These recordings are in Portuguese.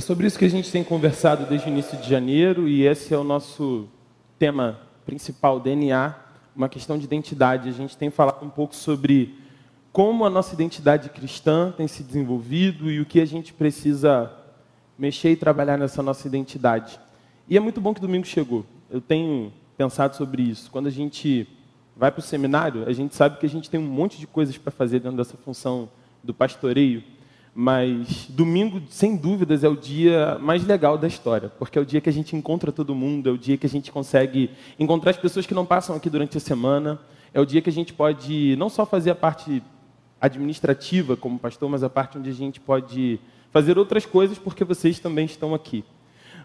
É sobre isso que a gente tem conversado desde o início de janeiro e esse é o nosso tema principal, DNA, uma questão de identidade. A gente tem falado um pouco sobre como a nossa identidade cristã tem se desenvolvido e o que a gente precisa mexer e trabalhar nessa nossa identidade. E é muito bom que domingo chegou. Eu tenho pensado sobre isso. Quando a gente vai para o seminário, a gente sabe que a gente tem um monte de coisas para fazer dentro dessa função do pastoreio. Mas domingo, sem dúvidas, é o dia mais legal da história, porque é o dia que a gente encontra todo mundo, é o dia que a gente consegue encontrar as pessoas que não passam aqui durante a semana, é o dia que a gente pode não só fazer a parte administrativa como pastor, mas a parte onde a gente pode fazer outras coisas porque vocês também estão aqui.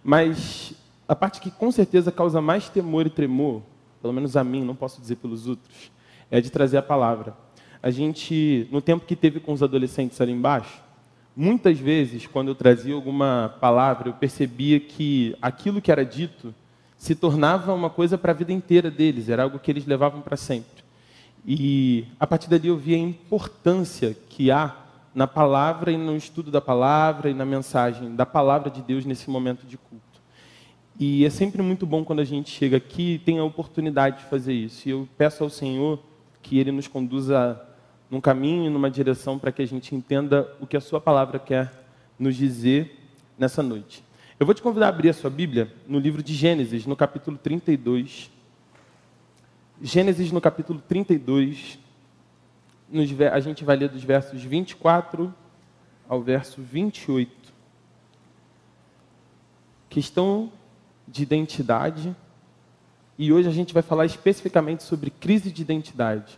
Mas a parte que com certeza causa mais temor e tremor, pelo menos a mim, não posso dizer pelos outros, é de trazer a palavra. A gente, no tempo que teve com os adolescentes ali embaixo, Muitas vezes, quando eu trazia alguma palavra, eu percebia que aquilo que era dito se tornava uma coisa para a vida inteira deles, era algo que eles levavam para sempre. E a partir dali eu via a importância que há na palavra e no estudo da palavra e na mensagem da palavra de Deus nesse momento de culto. E é sempre muito bom quando a gente chega aqui e tem a oportunidade de fazer isso. E eu peço ao Senhor que Ele nos conduza num caminho, numa direção para que a gente entenda o que a Sua palavra quer nos dizer nessa noite. Eu vou te convidar a abrir a sua Bíblia no livro de Gênesis, no capítulo 32. Gênesis, no capítulo 32, a gente vai ler dos versos 24 ao verso 28. Questão de identidade. E hoje a gente vai falar especificamente sobre crise de identidade.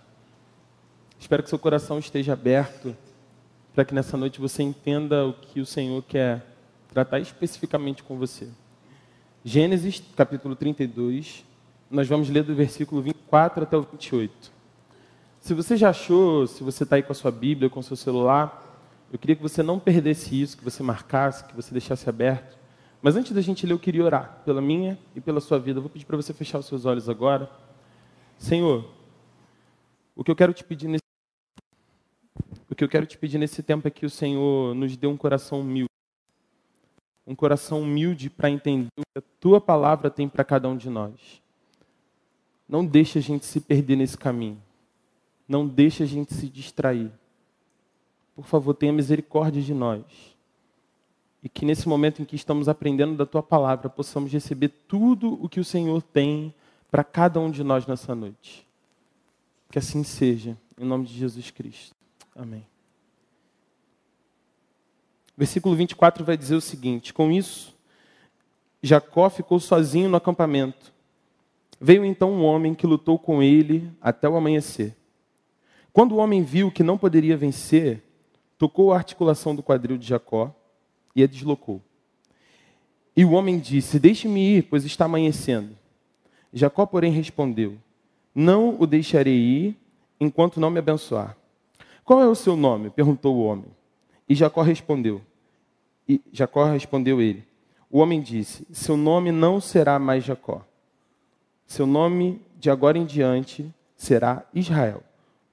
Espero que seu coração esteja aberto para que nessa noite você entenda o que o Senhor quer tratar especificamente com você. Gênesis, capítulo 32, nós vamos ler do versículo 24 até o 28. Se você já achou, se você está aí com a sua Bíblia, com o seu celular, eu queria que você não perdesse isso, que você marcasse, que você deixasse aberto. Mas antes da gente ler, eu queria orar pela minha e pela sua vida. Eu vou pedir para você fechar os seus olhos agora. Senhor, o que eu quero te pedir nesse o que eu quero te pedir nesse tempo é que o Senhor nos dê um coração humilde. Um coração humilde para entender o que a tua palavra tem para cada um de nós. Não deixe a gente se perder nesse caminho. Não deixe a gente se distrair. Por favor, tenha misericórdia de nós. E que nesse momento em que estamos aprendendo da tua palavra, possamos receber tudo o que o Senhor tem para cada um de nós nessa noite. Que assim seja, em nome de Jesus Cristo. Amém. Versículo 24 vai dizer o seguinte: Com isso, Jacó ficou sozinho no acampamento. Veio então um homem que lutou com ele até o amanhecer. Quando o homem viu que não poderia vencer, tocou a articulação do quadril de Jacó e a deslocou. E o homem disse: Deixe-me ir, pois está amanhecendo. Jacó, porém, respondeu: Não o deixarei ir enquanto não me abençoar. Qual é o seu nome? perguntou o homem. E Jacó respondeu. E Jacó respondeu ele. O homem disse: Seu nome não será mais Jacó. Seu nome de agora em diante será Israel,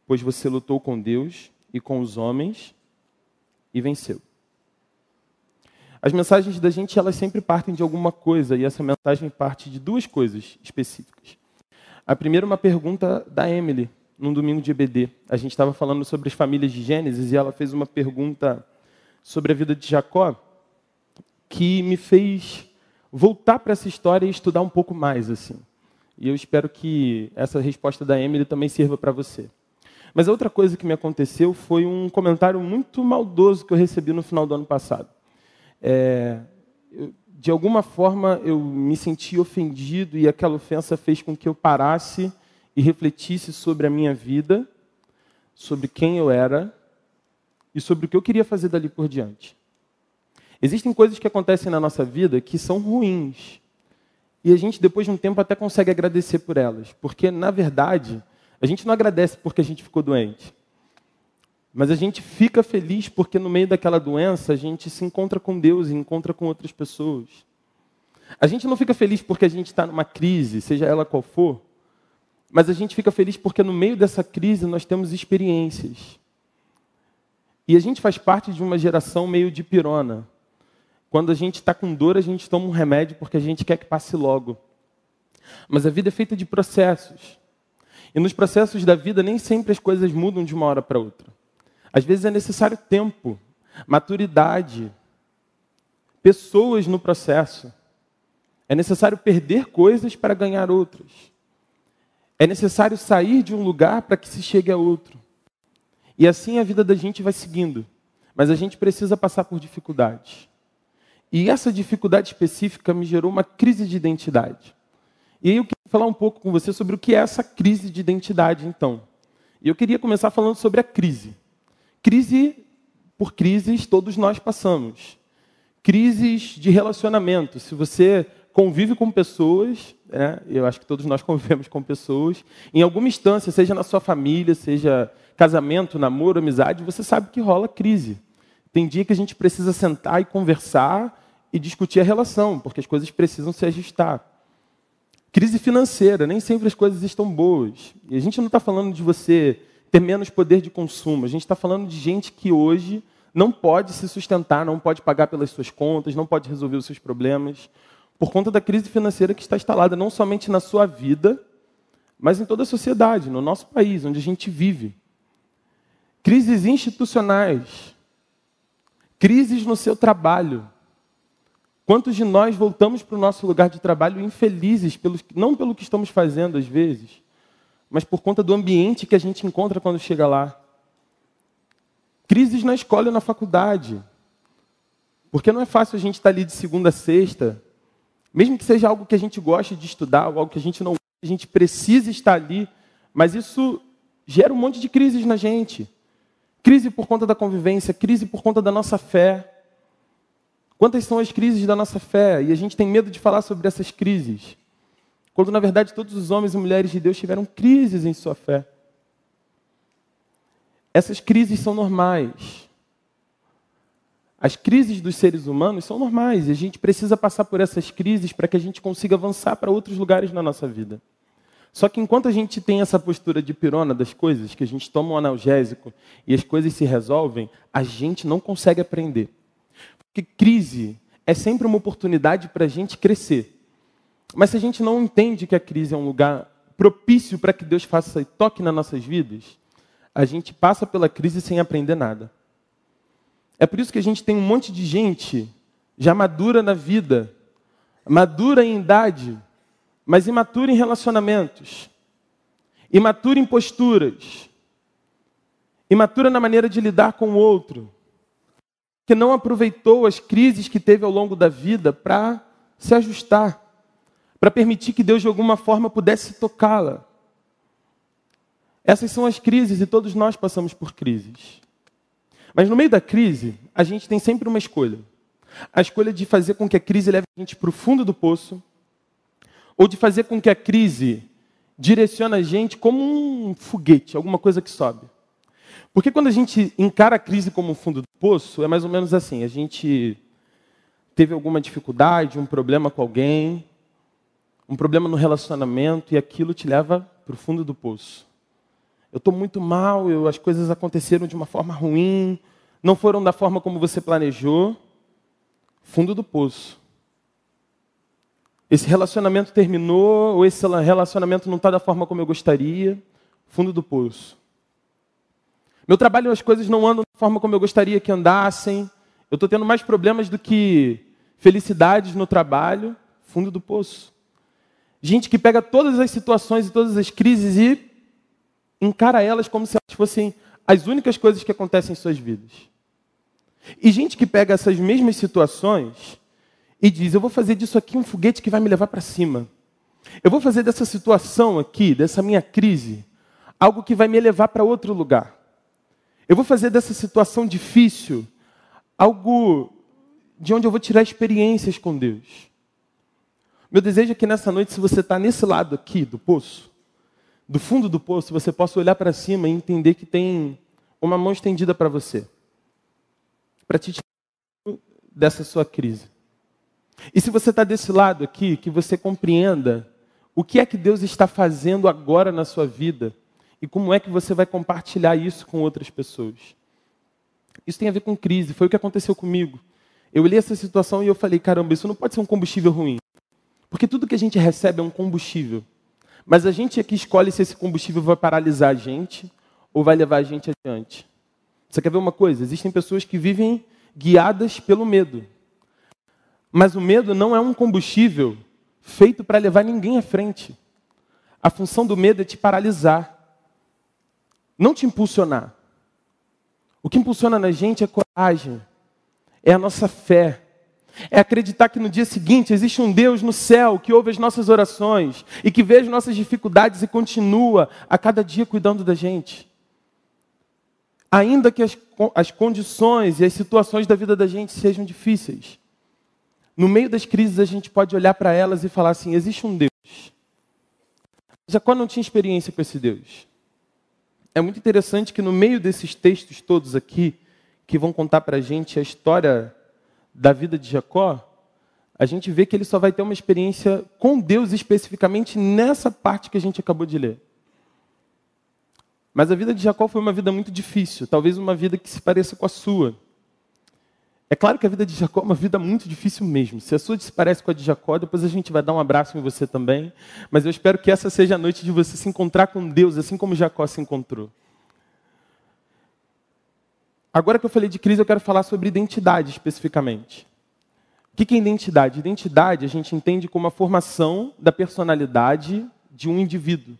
pois você lutou com Deus e com os homens e venceu. As mensagens da gente, elas sempre partem de alguma coisa, e essa mensagem parte de duas coisas específicas. A primeira uma pergunta da Emily, num domingo de EBD. A gente estava falando sobre as famílias de Gênesis e ela fez uma pergunta sobre a vida de Jacó que me fez voltar para essa história e estudar um pouco mais assim. E eu espero que essa resposta da Emily também sirva para você. Mas outra coisa que me aconteceu foi um comentário muito maldoso que eu recebi no final do ano passado. É, de alguma forma eu me senti ofendido e aquela ofensa fez com que eu parasse e refletisse sobre a minha vida, sobre quem eu era e sobre o que eu queria fazer dali por diante. Existem coisas que acontecem na nossa vida que são ruins. E a gente, depois de um tempo, até consegue agradecer por elas. Porque, na verdade, a gente não agradece porque a gente ficou doente. Mas a gente fica feliz porque, no meio daquela doença, a gente se encontra com Deus e encontra com outras pessoas. A gente não fica feliz porque a gente está numa crise, seja ela qual for, mas a gente fica feliz porque no meio dessa crise nós temos experiências. E a gente faz parte de uma geração meio de pirona. Quando a gente está com dor, a gente toma um remédio porque a gente quer que passe logo. Mas a vida é feita de processos. E nos processos da vida, nem sempre as coisas mudam de uma hora para outra. Às vezes é necessário tempo, maturidade, pessoas no processo. É necessário perder coisas para ganhar outras. É necessário sair de um lugar para que se chegue a outro. E assim a vida da gente vai seguindo. Mas a gente precisa passar por dificuldades. E essa dificuldade específica me gerou uma crise de identidade. E eu queria falar um pouco com você sobre o que é essa crise de identidade, então. E eu queria começar falando sobre a crise. Crise por crises todos nós passamos. Crises de relacionamento. Se você convive com pessoas, né? eu acho que todos nós convivemos com pessoas, em alguma instância, seja na sua família, seja casamento, namoro, amizade, você sabe que rola crise. Tem dia que a gente precisa sentar e conversar e discutir a relação, porque as coisas precisam se ajustar. Crise financeira, nem sempre as coisas estão boas. E a gente não está falando de você ter menos poder de consumo, a gente está falando de gente que hoje não pode se sustentar, não pode pagar pelas suas contas, não pode resolver os seus problemas por conta da crise financeira que está instalada não somente na sua vida, mas em toda a sociedade, no nosso país, onde a gente vive. Crises institucionais, crises no seu trabalho. Quantos de nós voltamos para o nosso lugar de trabalho infelizes, pelos, não pelo que estamos fazendo às vezes, mas por conta do ambiente que a gente encontra quando chega lá? Crises na escola e na faculdade. Porque não é fácil a gente estar ali de segunda a sexta, mesmo que seja algo que a gente goste de estudar, algo que a gente não a gente precisa estar ali, mas isso gera um monte de crises na gente. Crise por conta da convivência, crise por conta da nossa fé. Quantas são as crises da nossa fé? E a gente tem medo de falar sobre essas crises. Quando, na verdade, todos os homens e mulheres de Deus tiveram crises em sua fé. Essas crises são normais. As crises dos seres humanos são normais e a gente precisa passar por essas crises para que a gente consiga avançar para outros lugares na nossa vida. Só que enquanto a gente tem essa postura de pirona das coisas, que a gente toma um analgésico e as coisas se resolvem, a gente não consegue aprender. Porque crise é sempre uma oportunidade para a gente crescer. Mas se a gente não entende que a crise é um lugar propício para que Deus faça e toque nas nossas vidas, a gente passa pela crise sem aprender nada. É por isso que a gente tem um monte de gente já madura na vida, madura em idade, mas imatura em relacionamentos, imatura em posturas, imatura na maneira de lidar com o outro, que não aproveitou as crises que teve ao longo da vida para se ajustar, para permitir que Deus de alguma forma pudesse tocá-la. Essas são as crises e todos nós passamos por crises. Mas no meio da crise, a gente tem sempre uma escolha. A escolha de fazer com que a crise leve a gente para o fundo do poço, ou de fazer com que a crise direcione a gente como um foguete, alguma coisa que sobe. Porque quando a gente encara a crise como um fundo do poço, é mais ou menos assim: a gente teve alguma dificuldade, um problema com alguém, um problema no relacionamento, e aquilo te leva para o fundo do poço eu estou muito mal, eu, as coisas aconteceram de uma forma ruim, não foram da forma como você planejou. Fundo do poço. Esse relacionamento terminou, ou esse relacionamento não está da forma como eu gostaria. Fundo do poço. Meu trabalho, as coisas não andam da forma como eu gostaria que andassem. Eu estou tendo mais problemas do que felicidades no trabalho. Fundo do poço. Gente que pega todas as situações e todas as crises e encara elas como se elas fossem as únicas coisas que acontecem em suas vidas. E gente que pega essas mesmas situações e diz: Eu vou fazer disso aqui um foguete que vai me levar para cima. Eu vou fazer dessa situação aqui, dessa minha crise, algo que vai me levar para outro lugar. Eu vou fazer dessa situação difícil algo de onde eu vou tirar experiências com Deus. Meu desejo é que nessa noite, se você está nesse lado aqui do poço, do fundo do poço, você possa olhar para cima e entender que tem uma mão estendida para você, para te tirar dessa sua crise. E se você está desse lado aqui, que você compreenda o que é que Deus está fazendo agora na sua vida e como é que você vai compartilhar isso com outras pessoas. Isso tem a ver com crise, foi o que aconteceu comigo. eu li essa situação e eu falei, caramba, isso não pode ser um combustível ruim. Porque tudo que a gente recebe é um combustível. Mas a gente é que escolhe se esse combustível vai paralisar a gente ou vai levar a gente adiante. Você quer ver uma coisa? Existem pessoas que vivem guiadas pelo medo. Mas o medo não é um combustível feito para levar ninguém à frente. A função do medo é te paralisar, não te impulsionar. O que impulsiona na gente é coragem, é a nossa fé, é acreditar que no dia seguinte existe um Deus no céu que ouve as nossas orações e que vê as nossas dificuldades e continua a cada dia cuidando da gente. Ainda que as, as condições e as situações da vida da gente sejam difíceis, no meio das crises a gente pode olhar para elas e falar assim: existe um Deus. Jacó não tinha experiência com esse Deus. É muito interessante que no meio desses textos todos aqui, que vão contar para a gente a história da vida de Jacó, a gente vê que ele só vai ter uma experiência com Deus especificamente nessa parte que a gente acabou de ler. Mas a vida de Jacó foi uma vida muito difícil, talvez uma vida que se pareça com a sua. É claro que a vida de Jacó é uma vida muito difícil mesmo. Se a sua se parece com a de Jacó, depois a gente vai dar um abraço em você também. Mas eu espero que essa seja a noite de você se encontrar com Deus, assim como Jacó se encontrou. Agora que eu falei de crise, eu quero falar sobre identidade especificamente. O que é identidade? Identidade a gente entende como a formação da personalidade de um indivíduo.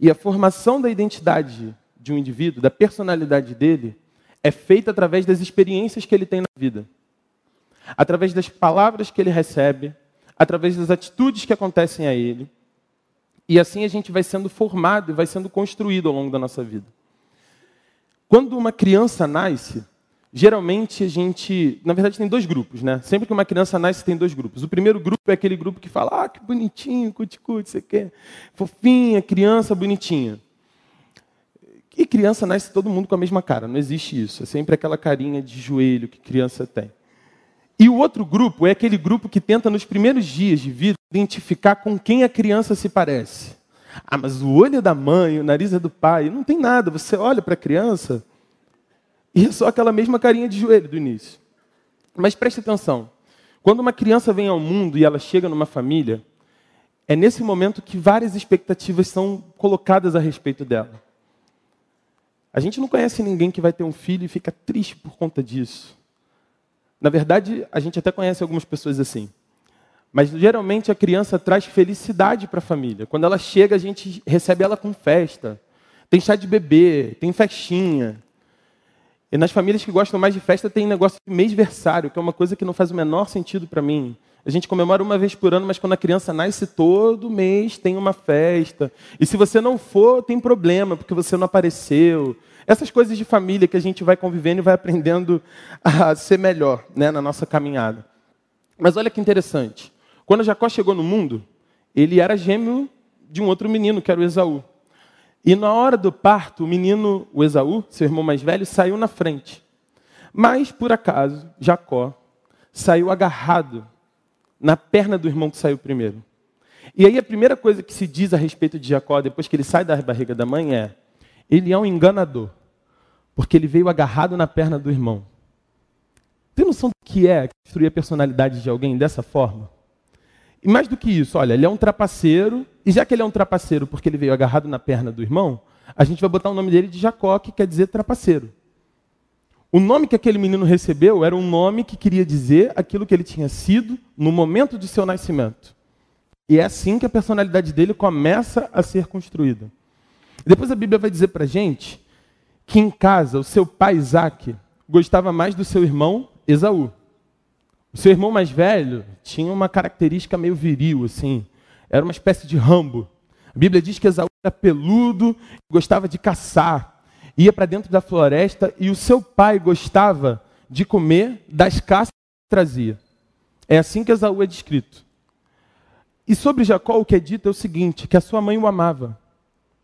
E a formação da identidade de um indivíduo, da personalidade dele, é feita através das experiências que ele tem na vida, através das palavras que ele recebe, através das atitudes que acontecem a ele. E assim a gente vai sendo formado e vai sendo construído ao longo da nossa vida. Quando uma criança nasce, geralmente a gente, na verdade tem dois grupos, né? Sempre que uma criança nasce tem dois grupos. O primeiro grupo é aquele grupo que fala: "Ah, que bonitinho, cuticute, você quer? Fofinha, criança bonitinha". E criança nasce todo mundo com a mesma cara, não existe isso. É sempre aquela carinha de joelho que criança tem. E o outro grupo é aquele grupo que tenta, nos primeiros dias de vida, identificar com quem a criança se parece. Ah, mas o olho é da mãe, o nariz é do pai. Não tem nada. Você olha para a criança e é só aquela mesma carinha de joelho do início. Mas preste atenção. Quando uma criança vem ao mundo e ela chega numa família, é nesse momento que várias expectativas são colocadas a respeito dela. A gente não conhece ninguém que vai ter um filho e fica triste por conta disso. Na verdade, a gente até conhece algumas pessoas assim. Mas geralmente a criança traz felicidade para a família. Quando ela chega, a gente recebe ela com festa. Tem chá de bebê, tem festinha. E nas famílias que gostam mais de festa, tem negócio de mêsversário, que é uma coisa que não faz o menor sentido para mim. A gente comemora uma vez por ano, mas quando a criança nasce, todo mês tem uma festa. E se você não for, tem problema, porque você não apareceu. Essas coisas de família que a gente vai convivendo e vai aprendendo a ser melhor né, na nossa caminhada. Mas olha que interessante. Quando Jacó chegou no mundo, ele era gêmeo de um outro menino, que era o Esaú. E na hora do parto, o menino, o Esaú, seu irmão mais velho, saiu na frente. Mas, por acaso, Jacó saiu agarrado na perna do irmão que saiu primeiro. E aí a primeira coisa que se diz a respeito de Jacó, depois que ele sai da barriga da mãe, é: ele é um enganador, porque ele veio agarrado na perna do irmão. Tem noção do que é destruir a personalidade de alguém dessa forma? E mais do que isso, olha, ele é um trapaceiro, e já que ele é um trapaceiro porque ele veio agarrado na perna do irmão, a gente vai botar o nome dele de Jacó, que quer dizer trapaceiro. O nome que aquele menino recebeu era um nome que queria dizer aquilo que ele tinha sido no momento de seu nascimento. E é assim que a personalidade dele começa a ser construída. Depois a Bíblia vai dizer para gente que em casa o seu pai Isaac gostava mais do seu irmão Esaú. O seu irmão mais velho tinha uma característica meio viril, assim. Era uma espécie de rambo. A Bíblia diz que Esaú era peludo, gostava de caçar ia para dentro da floresta e o seu pai gostava de comer das caças que trazia. É assim que Esaú é descrito. E sobre Jacó o que é dito é o seguinte, que a sua mãe o amava.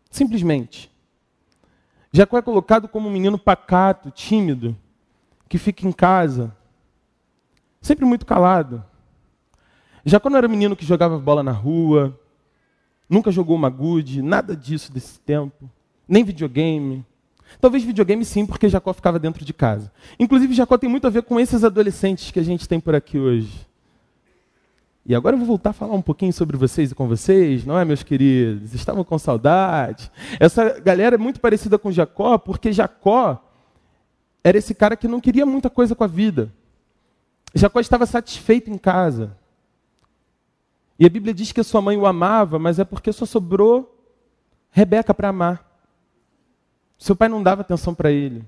Simplesmente. Jacó é colocado como um menino pacato, tímido, que fica em casa, sempre muito calado. Jacó não era menino que jogava bola na rua, nunca jogou uma gude, nada disso desse tempo, nem videogame. Talvez videogame sim, porque Jacó ficava dentro de casa. Inclusive, Jacó tem muito a ver com esses adolescentes que a gente tem por aqui hoje. E agora eu vou voltar a falar um pouquinho sobre vocês e com vocês, não é, meus queridos? Estavam com saudade. Essa galera é muito parecida com Jacó, porque Jacó era esse cara que não queria muita coisa com a vida. Jacó estava satisfeito em casa. E a Bíblia diz que a sua mãe o amava, mas é porque só sobrou Rebeca para amar. Seu pai não dava atenção para ele.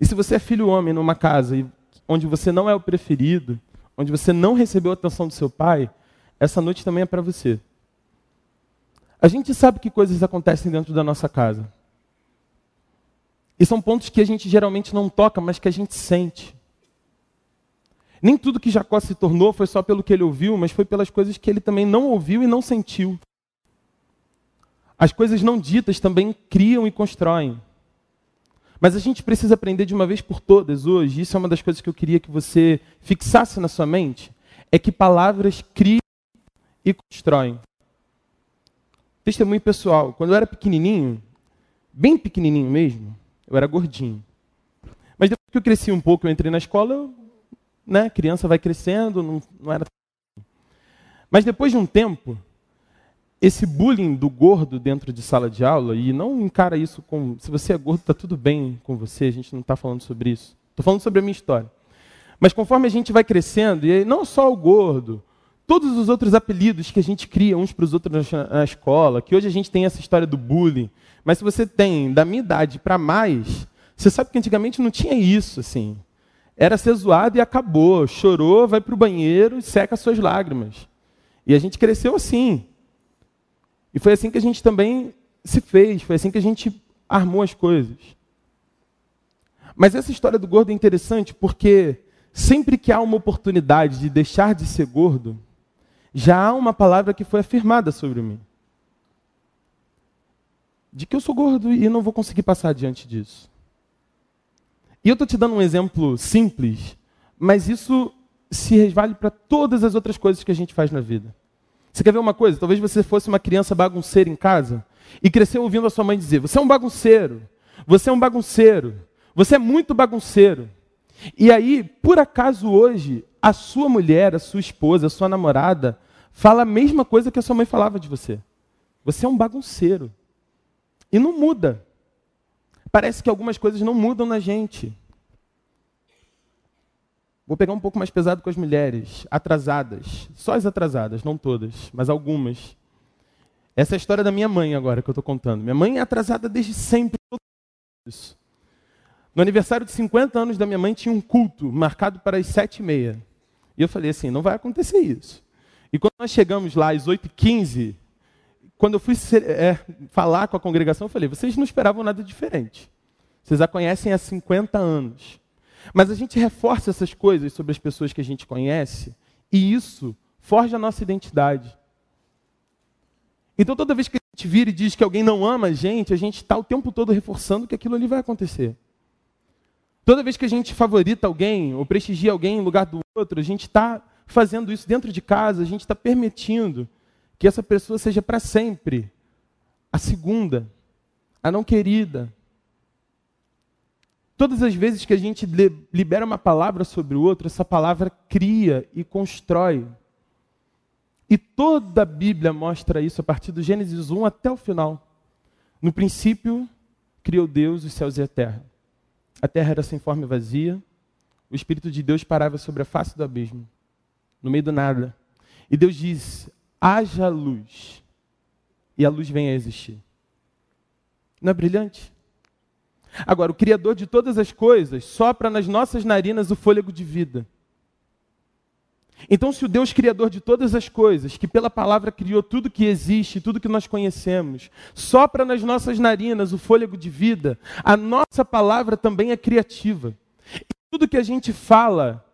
E se você é filho homem numa casa onde você não é o preferido, onde você não recebeu a atenção do seu pai, essa noite também é para você. A gente sabe que coisas acontecem dentro da nossa casa. E são pontos que a gente geralmente não toca, mas que a gente sente. Nem tudo que Jacó se tornou foi só pelo que ele ouviu, mas foi pelas coisas que ele também não ouviu e não sentiu. As coisas não ditas também criam e constroem. Mas a gente precisa aprender de uma vez por todas hoje, isso é uma das coisas que eu queria que você fixasse na sua mente, é que palavras criam e constroem. Testemunho pessoal, quando eu era pequenininho, bem pequenininho mesmo, eu era gordinho. Mas depois que eu cresci um pouco, eu entrei na escola, eu, né, criança vai crescendo, não, não era. Mas depois de um tempo, esse bullying do gordo dentro de sala de aula, e não encara isso com. Se você é gordo, está tudo bem com você, a gente não está falando sobre isso. Estou falando sobre a minha história. Mas conforme a gente vai crescendo, e não só o gordo, todos os outros apelidos que a gente cria uns para os outros na, na, escola, que hoje a gente tem essa história do bullying, mas se você tem da minha idade para mais, você sabe que antigamente não tinha isso, assim. Era ser zoado e acabou. Chorou, vai para o banheiro e seca suas lágrimas. E a gente cresceu assim. E foi assim que a gente também se fez, foi assim que a gente armou as coisas. Mas essa história do gordo é interessante porque sempre que há uma oportunidade de deixar de ser gordo, já há uma palavra que foi afirmada sobre mim. De que eu sou gordo e não vou conseguir passar diante disso. E eu estou te dando um exemplo simples, mas isso se resvale para todas as outras coisas que a gente faz na vida. Você quer ver uma coisa? Talvez você fosse uma criança bagunceira em casa e cresceu ouvindo a sua mãe dizer: Você é um bagunceiro, você é um bagunceiro, você é muito bagunceiro. E aí, por acaso hoje, a sua mulher, a sua esposa, a sua namorada, fala a mesma coisa que a sua mãe falava de você. Você é um bagunceiro. E não muda. Parece que algumas coisas não mudam na gente. Vou pegar um pouco mais pesado com as mulheres, atrasadas. Só as atrasadas, não todas, mas algumas. Essa é a história da minha mãe agora que eu estou contando. Minha mãe é atrasada desde sempre. No aniversário de 50 anos da minha mãe tinha um culto marcado para as sete e meia. E eu falei assim, não vai acontecer isso. E quando nós chegamos lá às 8h15, quando eu fui é, falar com a congregação, eu falei, vocês não esperavam nada diferente. Vocês a conhecem há 50 anos. Mas a gente reforça essas coisas sobre as pessoas que a gente conhece, e isso forja a nossa identidade. Então, toda vez que a gente vira e diz que alguém não ama a gente, a gente está o tempo todo reforçando que aquilo ali vai acontecer. Toda vez que a gente favorita alguém ou prestigia alguém em lugar do outro, a gente está fazendo isso dentro de casa, a gente está permitindo que essa pessoa seja para sempre a segunda, a não querida, Todas as vezes que a gente libera uma palavra sobre o outro, essa palavra cria e constrói. E toda a Bíblia mostra isso a partir do Gênesis 1 até o final. No princípio, criou Deus os céus e a terra. A terra era sem forma e vazia. O Espírito de Deus parava sobre a face do abismo, no meio do nada. E Deus diz: haja luz. E a luz vem a existir. Não é brilhante? Agora, o Criador de todas as coisas sopra nas nossas narinas o fôlego de vida. Então, se o Deus Criador de todas as coisas, que pela palavra criou tudo que existe, tudo que nós conhecemos, sopra nas nossas narinas o fôlego de vida, a nossa palavra também é criativa. E tudo que a gente fala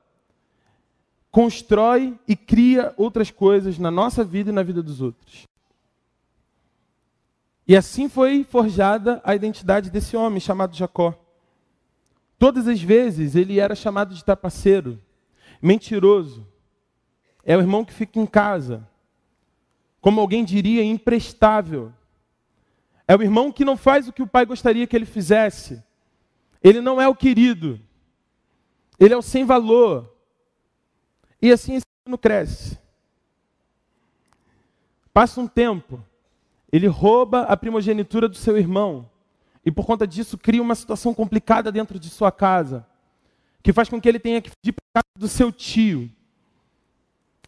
constrói e cria outras coisas na nossa vida e na vida dos outros. E assim foi forjada a identidade desse homem chamado Jacó. Todas as vezes ele era chamado de trapaceiro, mentiroso. É o irmão que fica em casa. Como alguém diria, imprestável. É o irmão que não faz o que o pai gostaria que ele fizesse. Ele não é o querido. Ele é o sem valor. E assim esse menino cresce. Passa um tempo, ele rouba a primogenitura do seu irmão. E por conta disso cria uma situação complicada dentro de sua casa, que faz com que ele tenha que fugir para casa do seu tio.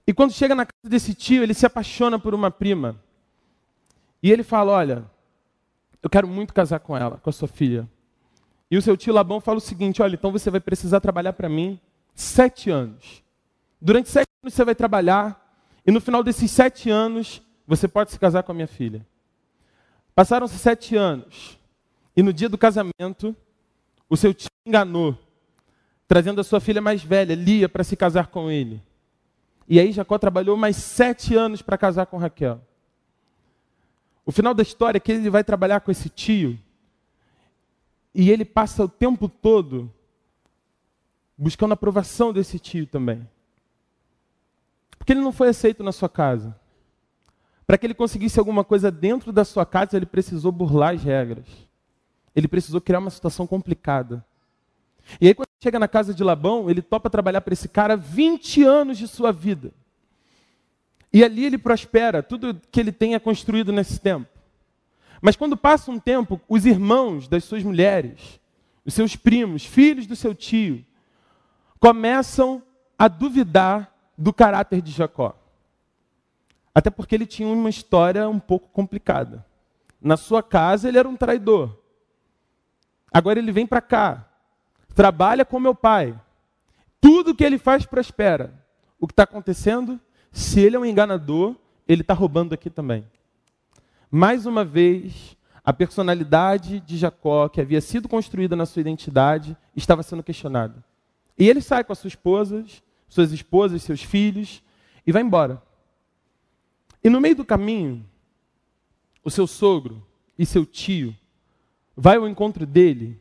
E quando chega na casa desse tio, ele se apaixona por uma prima. E ele fala: Olha, eu quero muito casar com ela, com a sua filha. E o seu tio Labão fala o seguinte: Olha, então você vai precisar trabalhar para mim sete anos. Durante sete anos você vai trabalhar, e no final desses sete anos você pode se casar com a minha filha. Passaram-se sete anos, e no dia do casamento, o seu tio enganou, trazendo a sua filha mais velha, Lia, para se casar com ele. E aí Jacó trabalhou mais sete anos para casar com Raquel. O final da história é que ele vai trabalhar com esse tio, e ele passa o tempo todo buscando a aprovação desse tio também. Porque ele não foi aceito na sua casa. Para que ele conseguisse alguma coisa dentro da sua casa, ele precisou burlar as regras. Ele precisou criar uma situação complicada. E aí, quando chega na casa de Labão, ele topa trabalhar para esse cara 20 anos de sua vida. E ali ele prospera, tudo que ele tenha construído nesse tempo. Mas quando passa um tempo, os irmãos das suas mulheres, os seus primos, filhos do seu tio, começam a duvidar do caráter de Jacó. Até porque ele tinha uma história um pouco complicada. Na sua casa ele era um traidor. Agora ele vem para cá, trabalha com meu pai. Tudo que ele faz prospera. O que está acontecendo? Se ele é um enganador, ele está roubando aqui também. Mais uma vez, a personalidade de Jacó, que havia sido construída na sua identidade, estava sendo questionada. E ele sai com as suas esposas, suas esposas, seus filhos, e vai embora. E no meio do caminho, o seu sogro e seu tio vai ao encontro dele.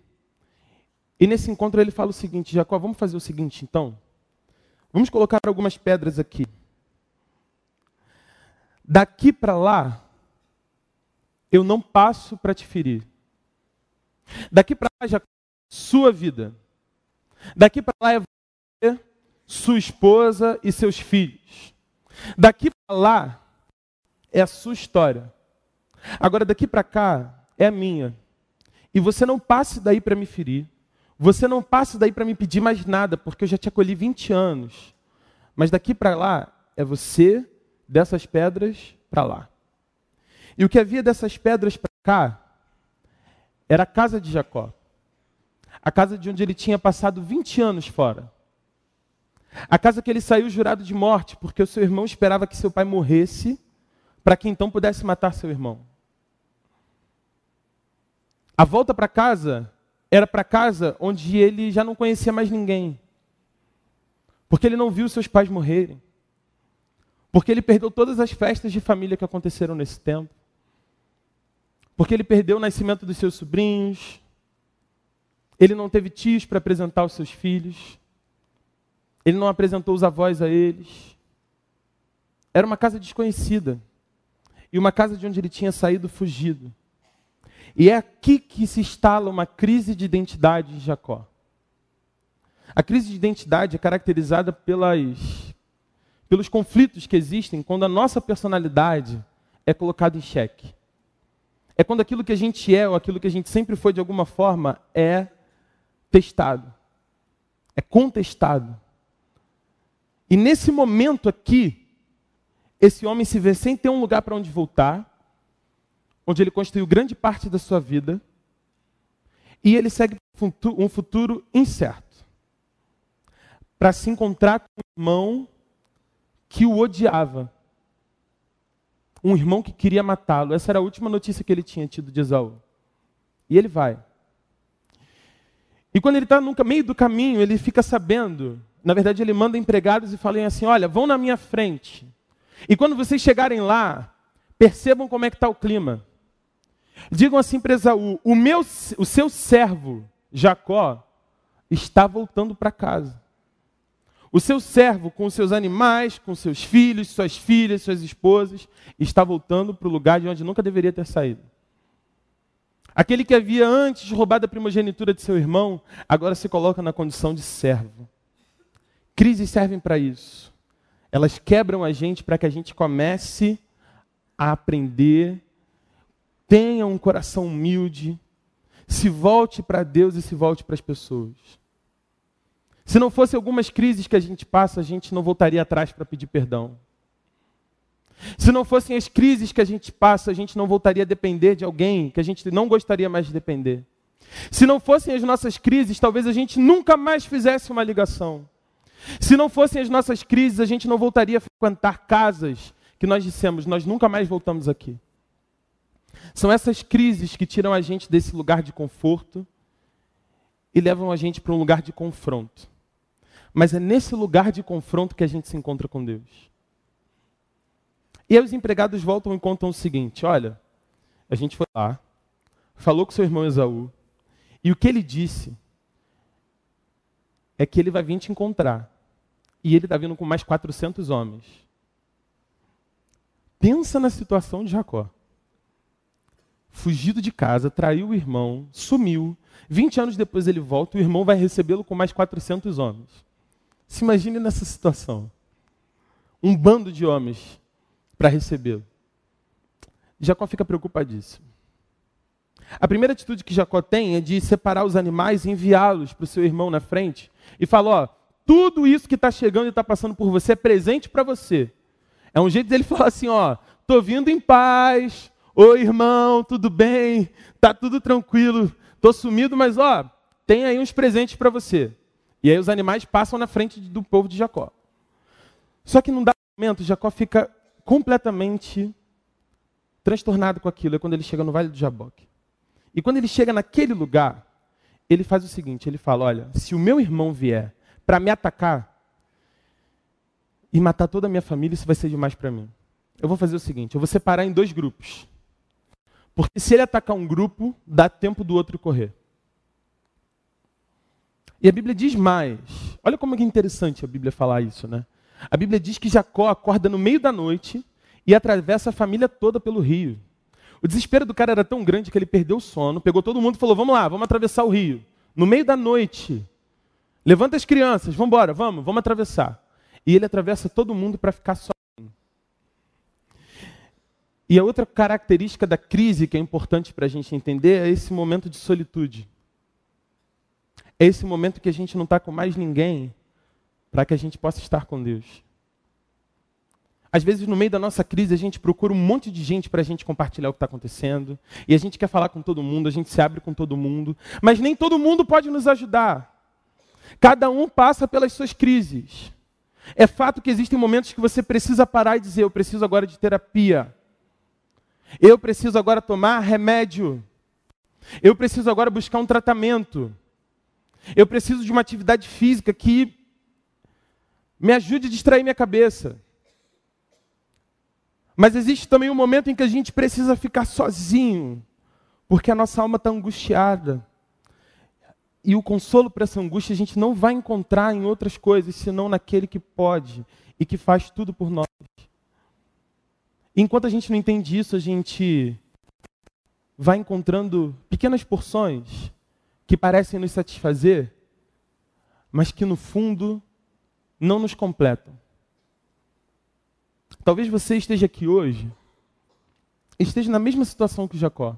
E nesse encontro ele fala o seguinte: Jacó, vamos fazer o seguinte então. Vamos colocar algumas pedras aqui. Daqui para lá, eu não passo para te ferir. Daqui para lá, Jacó, sua vida. Daqui para lá é você, sua esposa e seus filhos. Daqui para lá é a sua história. Agora, daqui para cá, é a minha. E você não passe daí para me ferir. Você não passe daí para me pedir mais nada, porque eu já te acolhi 20 anos. Mas daqui para lá, é você, dessas pedras para lá. E o que havia dessas pedras para cá era a casa de Jacó. A casa de onde ele tinha passado 20 anos fora. A casa que ele saiu jurado de morte, porque o seu irmão esperava que seu pai morresse para que então pudesse matar seu irmão. A volta para casa era para casa onde ele já não conhecia mais ninguém. Porque ele não viu seus pais morrerem. Porque ele perdeu todas as festas de família que aconteceram nesse tempo. Porque ele perdeu o nascimento dos seus sobrinhos. Ele não teve tios para apresentar os seus filhos. Ele não apresentou os avós a eles. Era uma casa desconhecida e uma casa de onde ele tinha saído fugido. E é aqui que se instala uma crise de identidade de Jacó. A crise de identidade é caracterizada pelas, pelos conflitos que existem quando a nossa personalidade é colocada em xeque. É quando aquilo que a gente é ou aquilo que a gente sempre foi de alguma forma é testado, é contestado. E nesse momento aqui, esse homem se vê sem ter um lugar para onde voltar, onde ele construiu grande parte da sua vida, e ele segue um futuro incerto para se encontrar com um irmão que o odiava. Um irmão que queria matá-lo. Essa era a última notícia que ele tinha tido de Esaú. E ele vai. E quando ele está no meio do caminho, ele fica sabendo. Na verdade, ele manda empregados e fala assim: Olha, vão na minha frente. E quando vocês chegarem lá, percebam como é que está o clima. Digam assim para Esaú: o, meu, o seu servo, Jacó, está voltando para casa. O seu servo, com seus animais, com seus filhos, suas filhas, suas esposas, está voltando para o lugar de onde nunca deveria ter saído. Aquele que havia antes roubado a primogenitura de seu irmão, agora se coloca na condição de servo. Crises servem para isso. Elas quebram a gente para que a gente comece a aprender, tenha um coração humilde, se volte para Deus e se volte para as pessoas. Se não fosse algumas crises que a gente passa, a gente não voltaria atrás para pedir perdão. Se não fossem as crises que a gente passa, a gente não voltaria a depender de alguém que a gente não gostaria mais de depender. Se não fossem as nossas crises, talvez a gente nunca mais fizesse uma ligação. Se não fossem as nossas crises, a gente não voltaria a frequentar casas que nós dissemos, nós nunca mais voltamos aqui. São essas crises que tiram a gente desse lugar de conforto e levam a gente para um lugar de confronto. Mas é nesse lugar de confronto que a gente se encontra com Deus. E aí os empregados voltam e contam o seguinte: olha, a gente foi lá, falou com seu irmão Esaú, e o que ele disse é que ele vai vir te encontrar. E ele está vindo com mais 400 homens. Pensa na situação de Jacó. Fugido de casa, traiu o irmão, sumiu. 20 anos depois ele volta, o irmão vai recebê-lo com mais 400 homens. Se imagine nessa situação. Um bando de homens para recebê-lo. Jacó fica preocupadíssimo. A primeira atitude que Jacó tem é de separar os animais e enviá-los para o seu irmão na frente e falar: ó, tudo isso que está chegando e está passando por você é presente para você. É um jeito dele falar assim: ó, tô vindo em paz, oi irmão, tudo bem, tá tudo tranquilo, tô sumido, mas ó, tem aí uns presentes para você. E aí os animais passam na frente do povo de Jacó. Só que num dado momento, Jacó fica completamente transtornado com aquilo. É quando ele chega no Vale do Jaboque. E quando ele chega naquele lugar, ele faz o seguinte: ele fala, olha, se o meu irmão vier para me atacar e matar toda a minha família, isso vai ser demais para mim. Eu vou fazer o seguinte: eu vou separar em dois grupos. Porque se ele atacar um grupo, dá tempo do outro correr. E a Bíblia diz mais. Olha como é interessante a Bíblia falar isso, né? A Bíblia diz que Jacó acorda no meio da noite e atravessa a família toda pelo rio. O desespero do cara era tão grande que ele perdeu o sono, pegou todo mundo e falou: Vamos lá, vamos atravessar o rio. No meio da noite. Levanta as crianças, vamos embora, vamos, vamos atravessar. E ele atravessa todo mundo para ficar sozinho. E a outra característica da crise que é importante para a gente entender é esse momento de solitude. É esse momento que a gente não está com mais ninguém para que a gente possa estar com Deus. Às vezes, no meio da nossa crise, a gente procura um monte de gente para a gente compartilhar o que está acontecendo. E a gente quer falar com todo mundo, a gente se abre com todo mundo. Mas nem todo mundo pode nos ajudar. Cada um passa pelas suas crises. É fato que existem momentos que você precisa parar e dizer: Eu preciso agora de terapia. Eu preciso agora tomar remédio. Eu preciso agora buscar um tratamento. Eu preciso de uma atividade física que me ajude a distrair minha cabeça. Mas existe também um momento em que a gente precisa ficar sozinho, porque a nossa alma está angustiada. E o consolo para essa angústia a gente não vai encontrar em outras coisas, senão naquele que pode e que faz tudo por nós. Enquanto a gente não entende isso, a gente vai encontrando pequenas porções que parecem nos satisfazer, mas que no fundo não nos completam. Talvez você esteja aqui hoje, esteja na mesma situação que Jacó.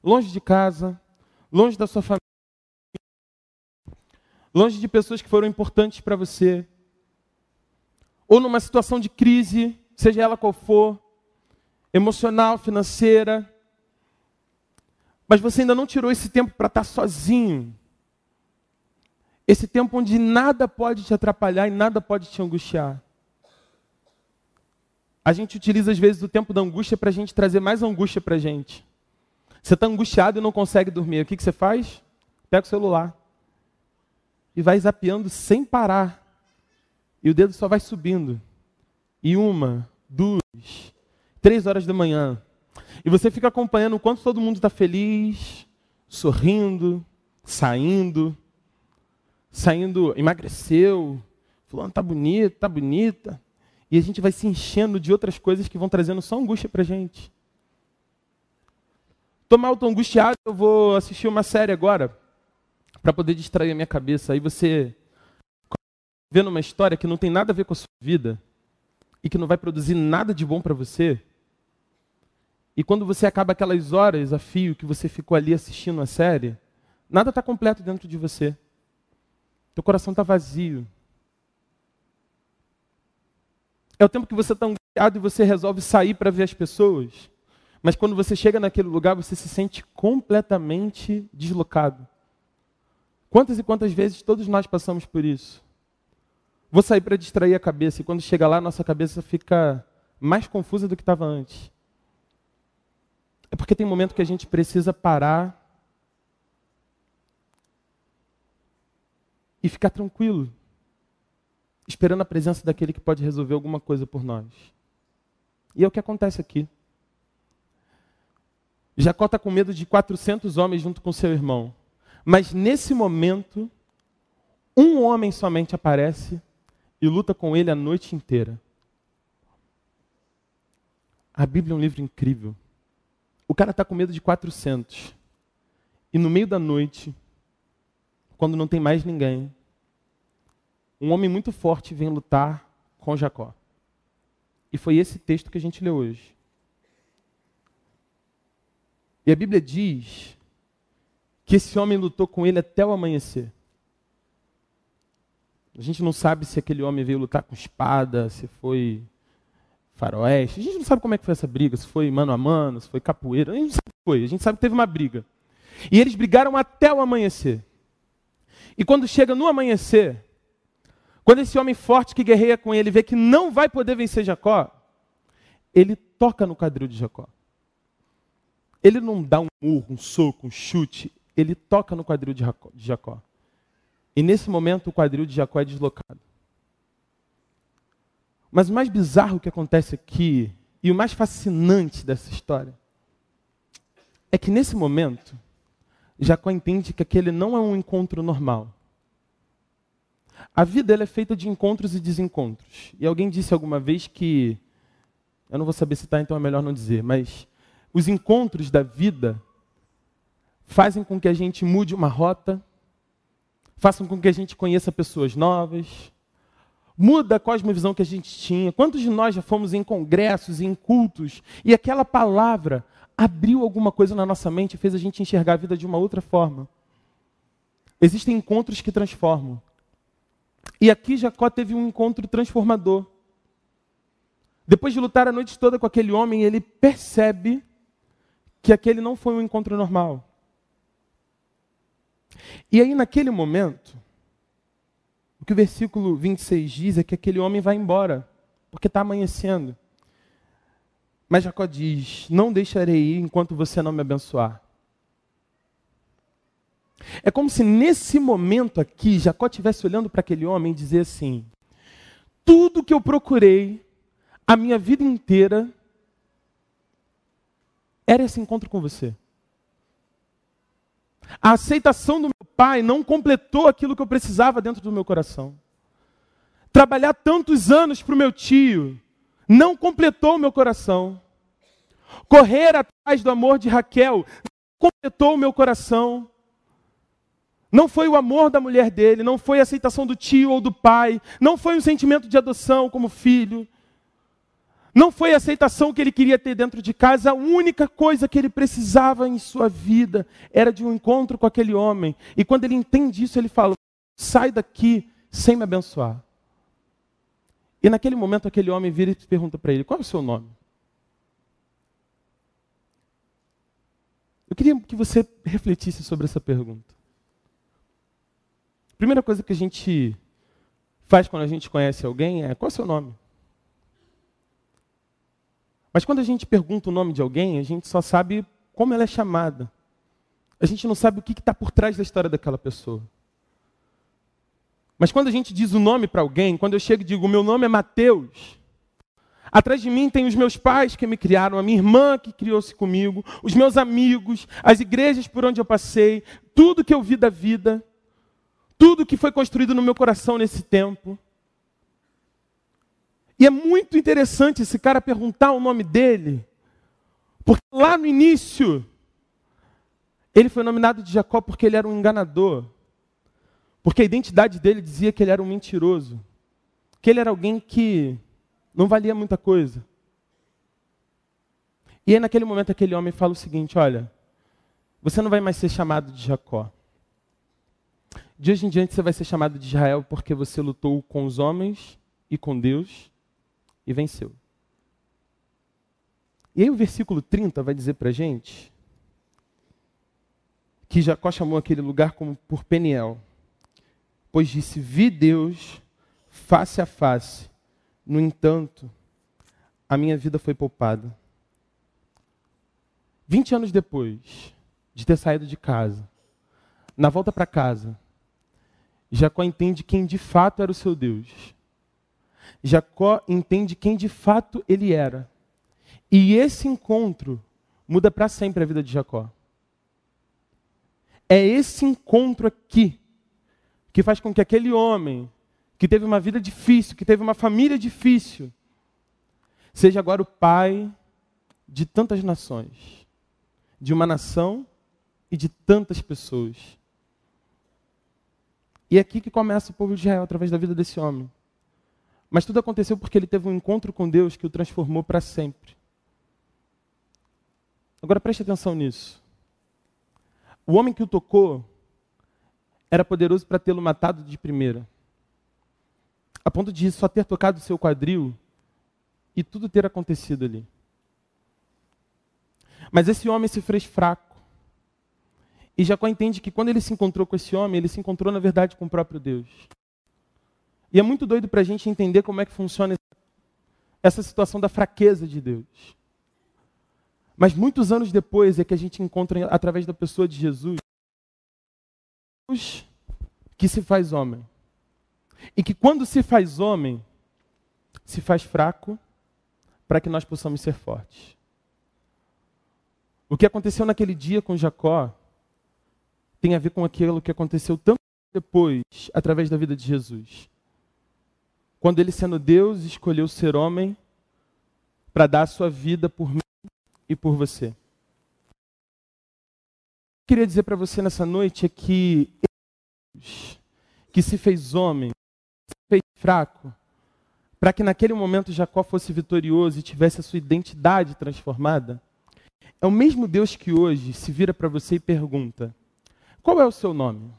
Longe de casa, longe da sua família, longe de pessoas que foram importantes para você, ou numa situação de crise, seja ela qual for, emocional, financeira, mas você ainda não tirou esse tempo para estar sozinho, esse tempo onde nada pode te atrapalhar e nada pode te angustiar. A gente utiliza às vezes o tempo da angústia para a gente trazer mais angústia para a gente. Você está angustiado e não consegue dormir. O que, que você faz? Pega o celular e vai zapeando sem parar. E o dedo só vai subindo. E uma, duas, três horas da manhã. E você fica acompanhando o quanto todo mundo está feliz, sorrindo, saindo, saindo, emagreceu, fulano tá bonito, tá bonita. E a gente vai se enchendo de outras coisas que vão trazendo só angústia para gente. Estou mal, estou angustiado, eu vou assistir uma série agora para poder distrair a minha cabeça. Aí você vendo uma história que não tem nada a ver com a sua vida e que não vai produzir nada de bom para você. E quando você acaba aquelas horas a fio que você ficou ali assistindo a série, nada está completo dentro de você. Teu coração está vazio. É o tempo que você está angustiado e você resolve sair para ver as pessoas. Mas quando você chega naquele lugar, você se sente completamente deslocado. Quantas e quantas vezes todos nós passamos por isso? Vou sair para distrair a cabeça e quando chega lá, nossa cabeça fica mais confusa do que estava antes. É porque tem momento que a gente precisa parar e ficar tranquilo, esperando a presença daquele que pode resolver alguma coisa por nós. E é o que acontece aqui. Jacó está com medo de 400 homens junto com seu irmão. Mas nesse momento, um homem somente aparece e luta com ele a noite inteira. A Bíblia é um livro incrível. O cara está com medo de 400. E no meio da noite, quando não tem mais ninguém, um homem muito forte vem lutar com Jacó. E foi esse texto que a gente leu hoje. E a Bíblia diz que esse homem lutou com ele até o amanhecer. A gente não sabe se aquele homem veio lutar com espada, se foi faroeste. A gente não sabe como é que foi essa briga, se foi mano a mano, se foi capoeira. A gente não sabe o que foi. A gente sabe que teve uma briga. E eles brigaram até o amanhecer. E quando chega no amanhecer, quando esse homem forte que guerreia com ele vê que não vai poder vencer Jacó, ele toca no quadril de Jacó. Ele não dá um murro, um soco, um chute, ele toca no quadril de Jacó. E nesse momento o quadril de Jacó é deslocado. Mas o mais bizarro que acontece aqui, e o mais fascinante dessa história, é que nesse momento, Jacó entende que aquele não é um encontro normal. A vida é feita de encontros e desencontros. E alguém disse alguma vez que, eu não vou saber citar, então é melhor não dizer, mas os encontros da vida fazem com que a gente mude uma rota, façam com que a gente conheça pessoas novas, muda a cosmovisão que a gente tinha. Quantos de nós já fomos em congressos, em cultos, e aquela palavra abriu alguma coisa na nossa mente e fez a gente enxergar a vida de uma outra forma? Existem encontros que transformam. E aqui Jacó teve um encontro transformador. Depois de lutar a noite toda com aquele homem, ele percebe que aquele não foi um encontro normal. E aí, naquele momento, o que o versículo 26 diz é que aquele homem vai embora, porque está amanhecendo. Mas Jacó diz: Não deixarei ir enquanto você não me abençoar. É como se nesse momento aqui, Jacó estivesse olhando para aquele homem e dizer assim: Tudo que eu procurei a minha vida inteira era esse encontro com você. A aceitação do meu pai não completou aquilo que eu precisava dentro do meu coração. Trabalhar tantos anos para o meu tio não completou o meu coração. Correr atrás do amor de Raquel não completou o meu coração. Não foi o amor da mulher dele, não foi a aceitação do tio ou do pai, não foi um sentimento de adoção como filho. Não foi a aceitação que ele queria ter dentro de casa, a única coisa que ele precisava em sua vida era de um encontro com aquele homem. E quando ele entende isso, ele fala: sai daqui sem me abençoar. E naquele momento, aquele homem vira e pergunta para ele: qual é o seu nome? Eu queria que você refletisse sobre essa pergunta. Primeira coisa que a gente faz quando a gente conhece alguém é: qual é o seu nome? Mas quando a gente pergunta o nome de alguém, a gente só sabe como ela é chamada. A gente não sabe o que está por trás da história daquela pessoa. Mas quando a gente diz o nome para alguém, quando eu chego e digo, meu nome é Mateus, atrás de mim tem os meus pais que me criaram, a minha irmã que criou-se comigo, os meus amigos, as igrejas por onde eu passei, tudo que eu vi da vida, tudo que foi construído no meu coração nesse tempo. E é muito interessante esse cara perguntar o nome dele, porque lá no início, Ele foi nominado de Jacó porque ele era um enganador. Porque a identidade dele dizia que ele era um mentiroso. Que ele era alguém que não valia muita coisa. E aí, naquele momento, aquele homem fala o seguinte: Olha, você não vai mais ser chamado de Jacó. De hoje em diante, você vai ser chamado de Israel porque você lutou com os homens e com Deus e venceu. E aí, o versículo 30 vai dizer para gente que Jacó chamou aquele lugar como por Peniel, pois disse: Vi Deus face a face, no entanto, a minha vida foi poupada. Vinte anos depois de ter saído de casa, na volta para casa, Jacó entende quem de fato era o seu Deus. Jacó entende quem de fato ele era. E esse encontro muda para sempre a vida de Jacó. É esse encontro aqui que faz com que aquele homem que teve uma vida difícil, que teve uma família difícil, seja agora o pai de tantas nações, de uma nação e de tantas pessoas. E é aqui que começa o povo de Israel, através da vida desse homem. Mas tudo aconteceu porque ele teve um encontro com Deus que o transformou para sempre. Agora preste atenção nisso. O homem que o tocou era poderoso para tê-lo matado de primeira. A ponto de só ter tocado o seu quadril e tudo ter acontecido ali. Mas esse homem se fez fraco. E Jacó entende que quando ele se encontrou com esse homem, ele se encontrou, na verdade, com o próprio Deus. E é muito doido para a gente entender como é que funciona essa situação da fraqueza de Deus. Mas muitos anos depois é que a gente encontra, através da pessoa de Jesus, Deus que se faz homem. E que quando se faz homem, se faz fraco para que nós possamos ser fortes. O que aconteceu naquele dia com Jacó tem a ver com aquilo que aconteceu tanto depois, através da vida de Jesus. Quando ele, sendo Deus, escolheu ser homem para dar a sua vida por mim e por você. O que eu queria dizer para você nessa noite é que Deus, que se fez homem, se fez fraco, para que naquele momento Jacó fosse vitorioso e tivesse a sua identidade transformada, é o mesmo Deus que hoje se vira para você e pergunta: qual é o seu nome?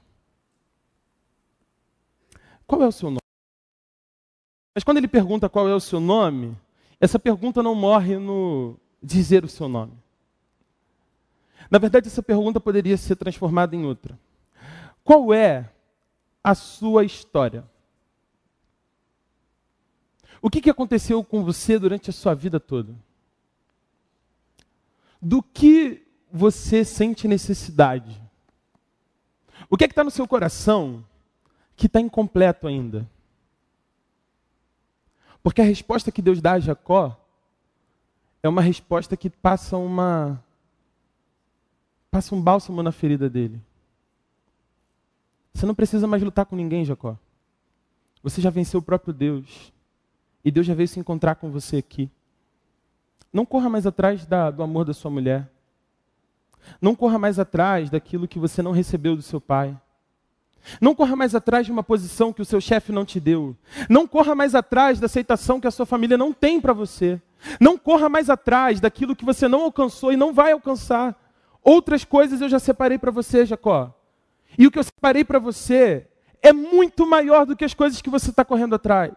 Qual é o seu nome? Mas quando ele pergunta qual é o seu nome, essa pergunta não morre no dizer o seu nome. Na verdade, essa pergunta poderia ser transformada em outra. Qual é a sua história? O que, que aconteceu com você durante a sua vida toda? Do que você sente necessidade? O que é está no seu coração que está incompleto ainda? Porque a resposta que Deus dá a Jacó é uma resposta que passa uma passa um bálsamo na ferida dele. Você não precisa mais lutar com ninguém, Jacó. Você já venceu o próprio Deus. E Deus já veio se encontrar com você aqui. Não corra mais atrás da, do amor da sua mulher. Não corra mais atrás daquilo que você não recebeu do seu pai. Não corra mais atrás de uma posição que o seu chefe não te deu. Não corra mais atrás da aceitação que a sua família não tem para você. Não corra mais atrás daquilo que você não alcançou e não vai alcançar. Outras coisas eu já separei para você, Jacó. E o que eu separei para você é muito maior do que as coisas que você está correndo atrás.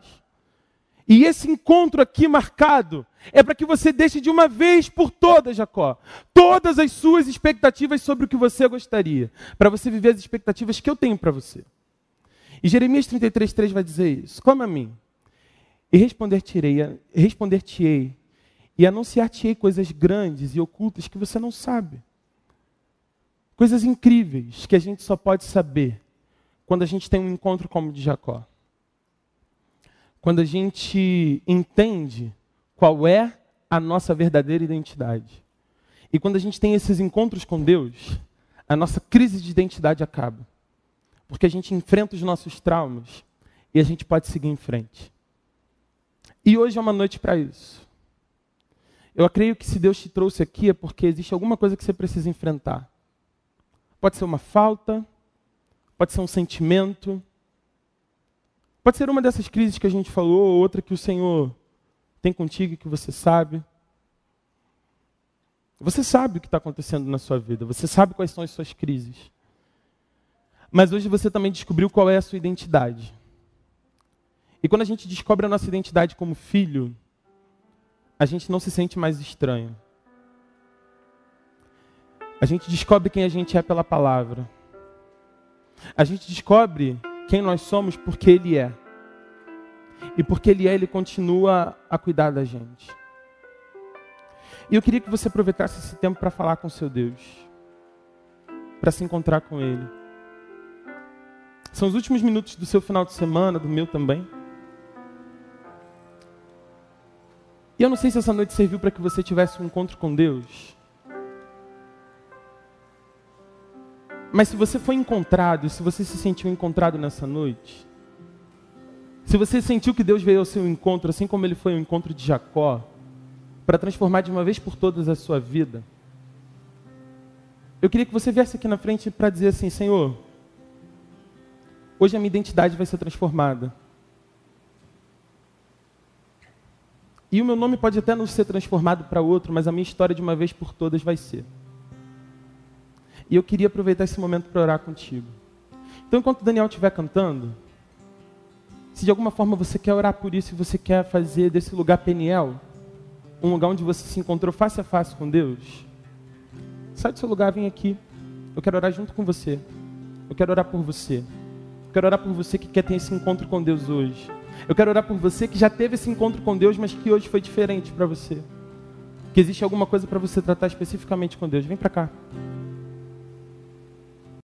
E esse encontro aqui marcado é para que você deixe de uma vez por todas, Jacó, todas as suas expectativas sobre o que você gostaria, para você viver as expectativas que eu tenho para você. E Jeremias 33:3 vai dizer isso: Clama a mim, e responder-te-ei, responder-te-ei, e anunciar-te-ei coisas grandes e ocultas que você não sabe. Coisas incríveis que a gente só pode saber quando a gente tem um encontro como o de Jacó. Quando a gente entende qual é a nossa verdadeira identidade. E quando a gente tem esses encontros com Deus, a nossa crise de identidade acaba. Porque a gente enfrenta os nossos traumas e a gente pode seguir em frente. E hoje é uma noite para isso. Eu creio que se Deus te trouxe aqui é porque existe alguma coisa que você precisa enfrentar. pode ser uma falta, pode ser um sentimento, pode ser uma dessas crises que a gente falou, ou outra que o Senhor tem contigo e que você sabe. Você sabe o que está acontecendo na sua vida, você sabe quais são as suas crises. Mas hoje você também descobriu qual é a sua identidade. E quando a gente descobre a nossa identidade como filho, a gente não se sente mais estranho. A gente descobre quem a gente é pela palavra. A gente descobre quem nós somos porque Ele é. E porque Ele é, Ele continua a cuidar da gente. E eu queria que você aproveitasse esse tempo para falar com seu Deus, para se encontrar com Ele. São os últimos minutos do seu final de semana, do meu também. E eu não sei se essa noite serviu para que você tivesse um encontro com Deus. Mas se você foi encontrado, se você se sentiu encontrado nessa noite, se você sentiu que Deus veio ao seu encontro, assim como ele foi ao encontro de Jacó, para transformar de uma vez por todas a sua vida, eu queria que você viesse aqui na frente para dizer assim: Senhor, Hoje a minha identidade vai ser transformada. E o meu nome pode até não ser transformado para outro, mas a minha história de uma vez por todas vai ser. E eu queria aproveitar esse momento para orar contigo. Então, enquanto o Daniel estiver cantando, se de alguma forma você quer orar por isso e você quer fazer desse lugar Peniel um lugar onde você se encontrou face a face com Deus, sai do seu lugar, vem aqui. Eu quero orar junto com você. Eu quero orar por você quero orar por você que quer ter esse encontro com Deus hoje. Eu quero orar por você que já teve esse encontro com Deus, mas que hoje foi diferente para você. Que existe alguma coisa para você tratar especificamente com Deus. Vem para cá.